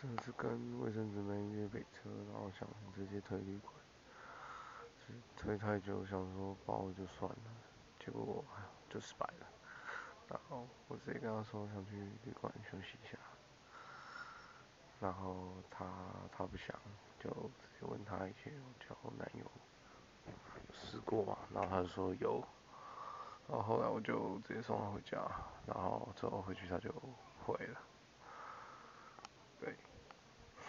这次跟卫生纸没约北车，然后想直接推旅馆，推太久想说包就算了，结果就失败了。然后我直接跟他说想去旅馆休息一下，然后他他不想，就直接问他以前有交男友试过嘛，然后他就说有，然后后来我就直接送他回家，然后之后回去他就回了。